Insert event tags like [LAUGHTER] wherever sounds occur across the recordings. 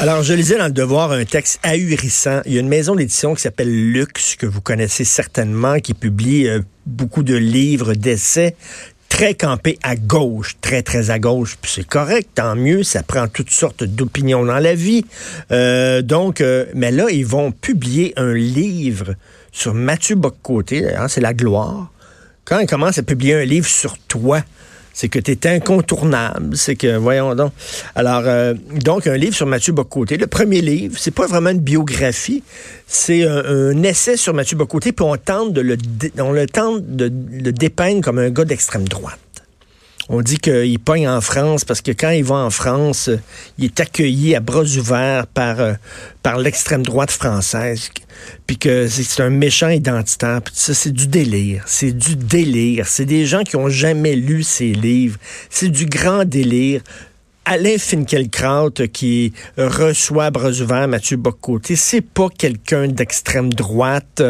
Alors, je lisais dans le Devoir un texte ahurissant. Il y a une maison d'édition qui s'appelle Lux, que vous connaissez certainement, qui publie euh, beaucoup de livres, d'essais très campés à gauche, très, très à gauche. Puis c'est correct, tant mieux, ça prend toutes sortes d'opinions dans la vie. Euh, donc, euh, mais là, ils vont publier un livre sur Mathieu Boccoté, c'est la gloire. Quand ils commencent à publier un livre sur toi, c'est que tu incontournable. C'est que, voyons donc. Alors, euh, donc, un livre sur Mathieu Bocoté. Le premier livre, c'est pas vraiment une biographie, c'est un, essai sur Mathieu Bocoté, puis on tente de le, on le tente de le dépeindre comme un gars d'extrême droite. On dit qu'il pogne en France parce que quand il va en France, il est accueilli à bras ouverts par, euh, par l'extrême droite française. Puis que c'est un méchant identitaire. Puis ça, c'est du délire. C'est du délire. C'est des gens qui ont jamais lu ces livres. C'est du grand délire. Alain Finkielkraut qui reçoit bras ouverts Mathieu Boccoté, c'est pas quelqu'un d'extrême droite.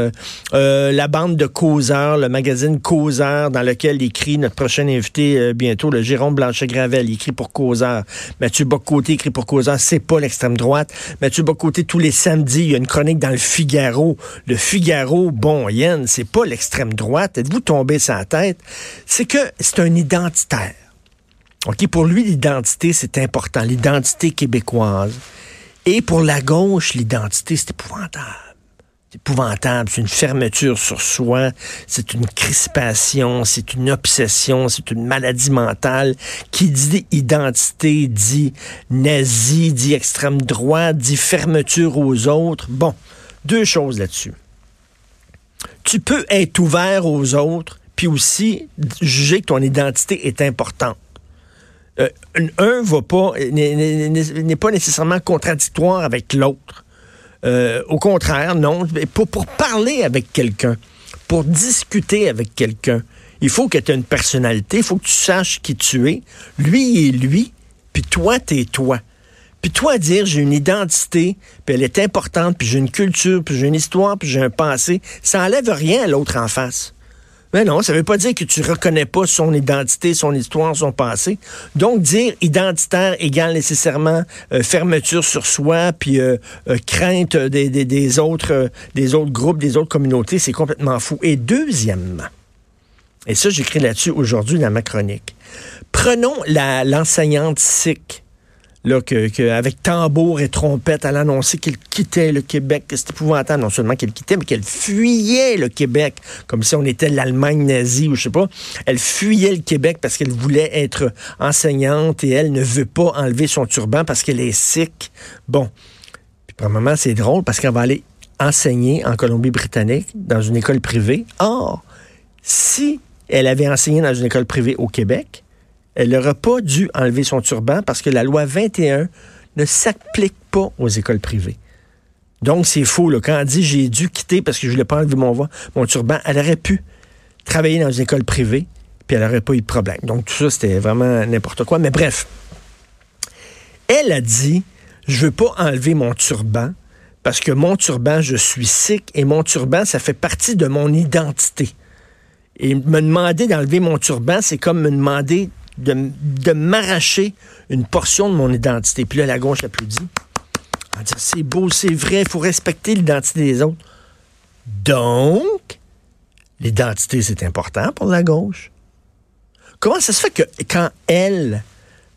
Euh, la bande de Causeur, le magazine Causeur, dans lequel écrit notre prochain invité euh, bientôt, le Jérôme Blanchet-Gravel, écrit pour Causeur. Mathieu Boccoté écrit pour Causeur, c'est pas l'extrême droite. Mathieu Boccoté, tous les samedis, il y a une chronique dans le Figaro. Le Figaro, bon, Yann, c'est pas l'extrême droite. Êtes-vous tombé la tête? C'est que c'est un identitaire. OK, pour lui, l'identité, c'est important, l'identité québécoise. Et pour la gauche, l'identité, c'est épouvantable. C'est épouvantable, c'est une fermeture sur soi, c'est une crispation, c'est une obsession, c'est une maladie mentale. Qui dit identité dit nazi, dit extrême droite, dit fermeture aux autres. Bon, deux choses là-dessus. Tu peux être ouvert aux autres, puis aussi juger que ton identité est importante. Euh, un va n'est pas nécessairement contradictoire avec l'autre. Euh, au contraire, non. Pour, pour parler avec quelqu'un, pour discuter avec quelqu'un, il faut que tu aies une personnalité, il faut que tu saches qui tu es. Lui est lui, puis toi, t'es toi. Puis toi, dire j'ai une identité, puis elle est importante, puis j'ai une culture, puis j'ai une histoire, puis j'ai un passé, ça enlève rien à l'autre en face. Mais non, ça ne veut pas dire que tu reconnais pas son identité, son histoire, son passé. Donc, dire identitaire égale nécessairement euh, fermeture sur soi, puis euh, euh, crainte des, des, autres, des autres groupes, des autres communautés, c'est complètement fou. Et deuxièmement, et ça, j'écris là-dessus aujourd'hui dans ma chronique, prenons l'enseignante sikh là, avec tambour et trompette, elle annonçait qu'elle quittait le Québec. C'est épouvantable, non seulement qu'elle quittait, mais qu'elle fuyait le Québec, comme si on était l'Allemagne nazie ou je sais pas. Elle fuyait le Québec parce qu'elle voulait être enseignante et elle ne veut pas enlever son turban parce qu'elle est sick. Bon. Puis, moment, c'est drôle parce qu'elle va aller enseigner en Colombie-Britannique dans une école privée. Or, si elle avait enseigné dans une école privée au Québec, elle n'aurait pas dû enlever son turban parce que la loi 21 ne s'applique pas aux écoles privées. Donc, c'est faux. Là. Quand elle dit j'ai dû quitter parce que je ne voulais pas enlever mon, mon turban, elle aurait pu travailler dans une école privée, puis elle n'aurait pas eu de problème. Donc, tout ça, c'était vraiment n'importe quoi. Mais bref, elle a dit je veux pas enlever mon turban parce que mon turban, je suis sikh et mon turban, ça fait partie de mon identité. Et me demander d'enlever mon turban, c'est comme me demander de, m'arracher une portion de mon identité. Puis là, la gauche applaudit. On dit, c'est beau, c'est vrai, il faut respecter l'identité des autres. Donc, l'identité, c'est important pour la gauche. Comment ça se fait que quand elle,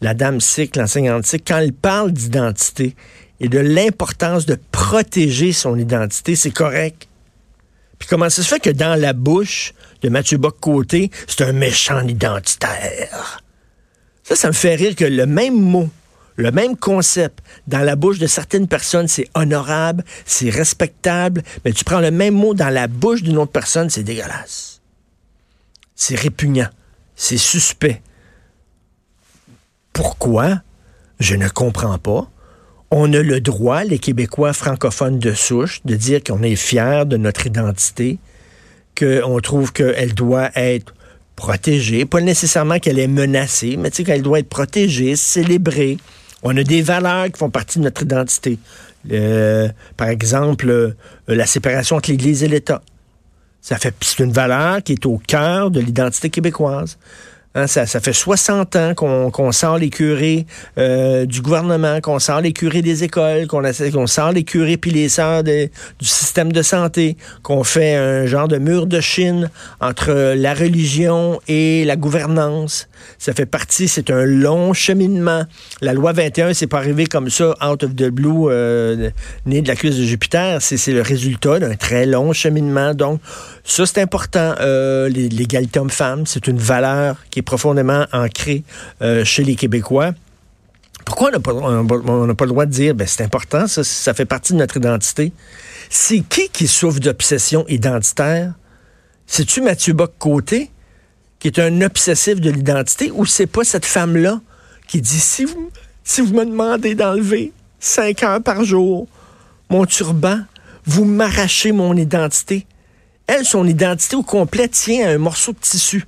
la dame sikh, l'enseignante sikh, quand elle parle d'identité et de l'importance de protéger son identité, c'est correct? Puis comment ça se fait que dans la bouche de Mathieu Bock-Côté, c'est un méchant identitaire? Ça, ça me fait rire que le même mot, le même concept, dans la bouche de certaines personnes, c'est honorable, c'est respectable, mais tu prends le même mot dans la bouche d'une autre personne, c'est dégueulasse. C'est répugnant, c'est suspect. Pourquoi? Je ne comprends pas. On a le droit, les Québécois francophones de souche, de dire qu'on est fiers de notre identité, qu'on trouve qu'elle doit être protégée, pas nécessairement qu'elle est menacée, mais tu sais qu'elle doit être protégée, célébrée. On a des valeurs qui font partie de notre identité. par exemple, euh, la séparation entre l'Église et l'État. Ça fait c'est une valeur qui est au cœur de l'identité québécoise. Hein, ça, fait 60 ans qu'on sort les curés euh, du gouvernement, qu'on sort les curés des écoles, qu'on sort les curés puis les sœurs du système de santé, qu'on fait un genre de mur de Chine entre la religion et la gouvernance. Ça fait partie, c'est un long cheminement. La loi 21, c'est pas arrivé comme ça, out of the blue, euh, né de la cuisse de Jupiter. C'est le résultat d'un très long cheminement. Donc, ça, c'est important. Euh, L'égalité homme-femme, c'est une valeur qui est profondément ancrée euh, chez les Québécois. Pourquoi on n'a pas, le droit de dire, ben, c'est important, ça, ça fait partie de notre identité? C'est qui qui souffre d'obsession identitaire? C'est-tu Mathieu Bock-Côté? qui est un obsessif de l'identité, ou c'est pas cette femme-là qui dit si vous, si vous me demandez d'enlever cinq heures par jour mon turban, vous m'arrachez mon identité? Elle, son identité au complet tient à un morceau de tissu.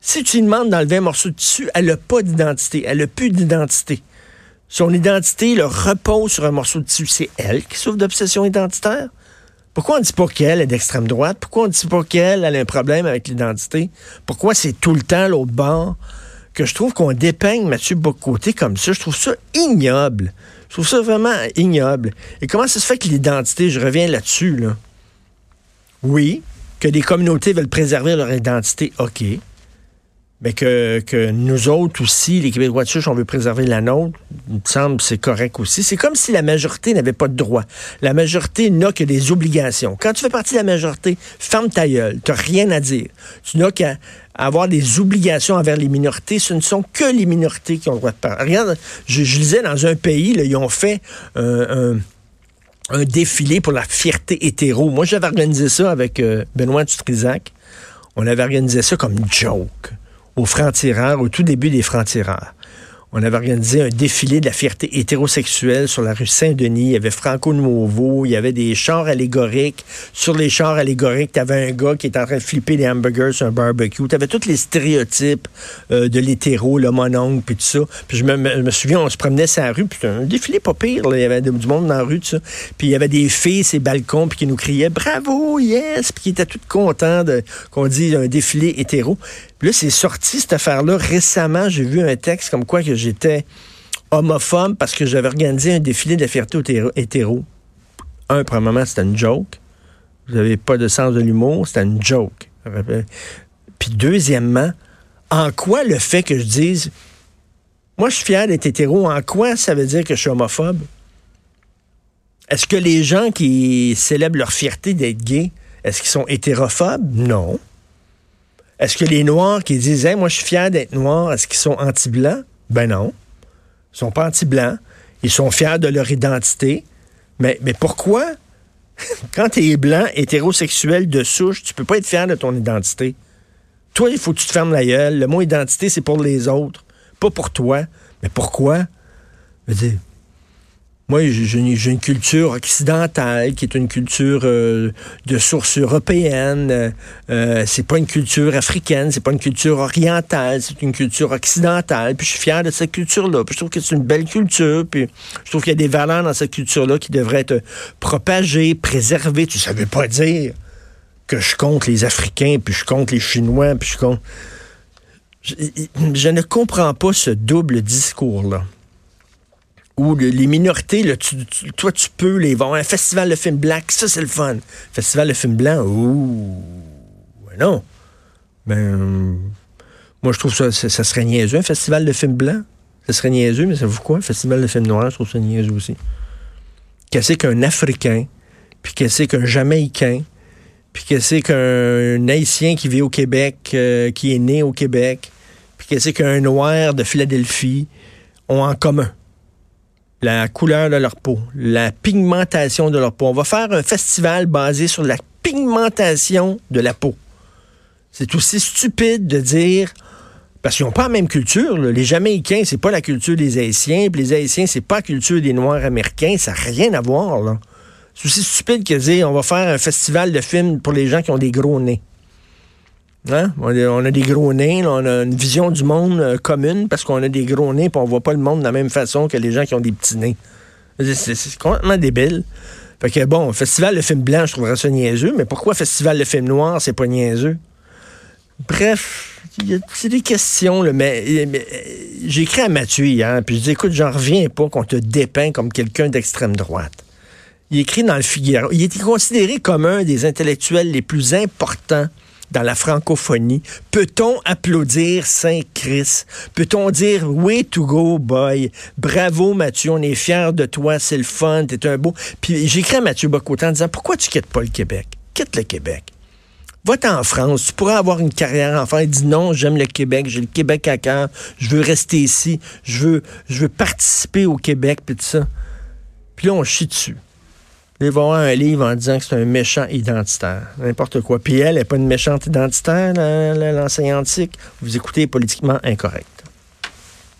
Si tu lui demandes d'enlever un morceau de tissu, elle n'a pas d'identité. Elle n'a plus d'identité. Son identité le repose sur un morceau de tissu. C'est elle qui souffre d'obsession identitaire. Pourquoi on ne dit pas qu'elle est d'extrême droite? Pourquoi on ne dit pas qu'elle a un problème avec l'identité? Pourquoi c'est tout le temps l'autre bord? Que je trouve qu'on dépeigne Mathieu Bocoté comme ça. Je trouve ça ignoble. Je trouve ça vraiment ignoble. Et comment ça se fait que l'identité, je reviens là-dessus, là? Oui, que des communautés veulent préserver leur identité, OK mais que, nous autres aussi, les Québécois de on veut préserver la nôtre, il me semble c'est correct aussi. C'est comme si la majorité n'avait pas de droit. La majorité n'a que des obligations. Quand tu fais partie de la majorité, ferme ta gueule, t'as rien à dire. Tu n'as qu'à avoir des obligations envers les minorités. Ce ne sont que les minorités qui ont le droit de parler. Regarde, je, je lisais dans un pays, là, ils ont fait un, un, défilé pour la fierté hétéro. Moi, j'avais organisé ça avec euh, Benoît Dutrisac. On avait organisé ça comme joke aux francs-tireurs, au tout début des francs-tireurs. On avait organisé un défilé de la fierté hétérosexuelle sur la rue Saint-Denis. Il y avait Franco Nuovo, il y avait des chars allégoriques. Sur les chars allégoriques, tu avais un gars qui était en train de flipper des hamburgers sur un barbecue. Tu avais tous les stéréotypes euh, de l'hétéro, le mononcle, puis tout ça. Puis je me, souviens, on se promenait sur la rue, puis un défilé pas pire. Il y avait du monde dans la rue, tout ça. Puis il y avait des filles, ces balcons, puis qui nous criaient « Bravo, yes! » Puis qui étaient toutes contents qu'on dise un défilé hétéro. Là, c'est sorti cette affaire-là récemment. J'ai vu un texte comme quoi que j'étais homophobe parce que j'avais organisé un défilé de la fierté hétéro. Un, premièrement, c'était une joke. Vous n'avez pas de sens de l'humour, c'était une joke. Puis deuxièmement, en quoi le fait que je dise moi je suis fier d'être hétéro, en quoi ça veut dire que je suis homophobe? Est-ce que les gens qui célèbrent leur fierté d'être gay, est-ce qu'ils sont hétérophobes? Non. Est-ce que les Noirs qui disent moi je suis fier d'être noir, est-ce qu'ils sont anti-blancs? Ben non. Ils sont pas anti-blancs. Ils sont fiers de leur identité. Mais, mais pourquoi? [LAUGHS] Quand tu es blanc, hétérosexuel de souche, tu peux pas être fier de ton identité. Toi, il faut que tu te fermes la gueule. Le mot identité, c'est pour les autres, pas pour toi. Mais pourquoi? Je veux dire, moi, j'ai une culture occidentale qui est une culture euh, de source européenne. Euh, c'est pas une culture africaine, c'est pas une culture orientale, c'est une culture occidentale. Puis je suis fier de cette culture-là. Puis je trouve que c'est une belle culture. Puis je trouve qu'il y a des valeurs dans cette culture-là qui devraient être propagées, préservées. Tu savais pas dire que je compte les Africains, puis je compte les Chinois, puis je compte. je ne comprends pas ce double discours-là où les minorités, toi, tu peux les voir. Un festival de films blancs, ça, c'est le fun. Festival de films blancs, ouh, non. Ben, moi, je trouve ça, ça, serait niaiseux, un festival de films blancs. Ça serait niaiseux, mais ça vous quoi? Un festival de films noirs, je trouve ça niaiseux aussi. Qu'est-ce qu'un Africain, puis qu'est-ce qu'un Jamaïcain, puis qu'est-ce qu'un Haïtien qui vit au Québec, euh, qui est né au Québec, puis qu'est-ce qu'un Noir de Philadelphie ont en commun? La couleur de leur peau, la pigmentation de leur peau. On va faire un festival basé sur la pigmentation de la peau. C'est aussi stupide de dire parce qu'ils n'ont pas la même culture. Les Jamaïcains, c'est pas la culture des Haïtiens, les Haïtiens, c'est pas la culture des Noirs américains. Ça n'a rien à voir. C'est aussi stupide que de dire on va faire un festival de films pour les gens qui ont des gros nez. Hein? On, a, des gros nez, on a une vision du monde euh, commune parce qu'on a des gros nez et on voit pas le monde de la même façon que les gens qui ont des petits nez. C'est complètement débile. Fait que bon, festival de films blancs, je trouverais ça niaiseux, mais pourquoi festival de films noirs, c'est pas niaiseux? Bref, c'est des questions, mais, j'ai écrit à Mathieu hier, puis je dis, écoute, j'en reviens pas qu'on te dépeint comme quelqu'un d'extrême droite. Il écrit dans le Figaro. Il était considéré comme un des intellectuels les plus importants dans la francophonie. Peut-on applaudir Saint-Christ? Peut-on dire way to go, boy? Bravo, Mathieu, on est fiers de toi, c'est le fun, t'es un beau. Puis j'écris à Mathieu Bocotan en disant pourquoi tu quittes pas le Québec? Quitte le Québec. Va-t'en en France, tu pourrais avoir une carrière en France. Il dit non, j'aime le Québec, j'ai le Québec à cœur, je veux rester ici, je veux, je veux participer au Québec, puis tout ça. Puis là, on chie dessus. Il va avoir un livre en disant que c'est un méchant identitaire. N'importe quoi. Puis elle n'est pas une méchante identitaire, l'enseignante Vous écoutez politiquement incorrect.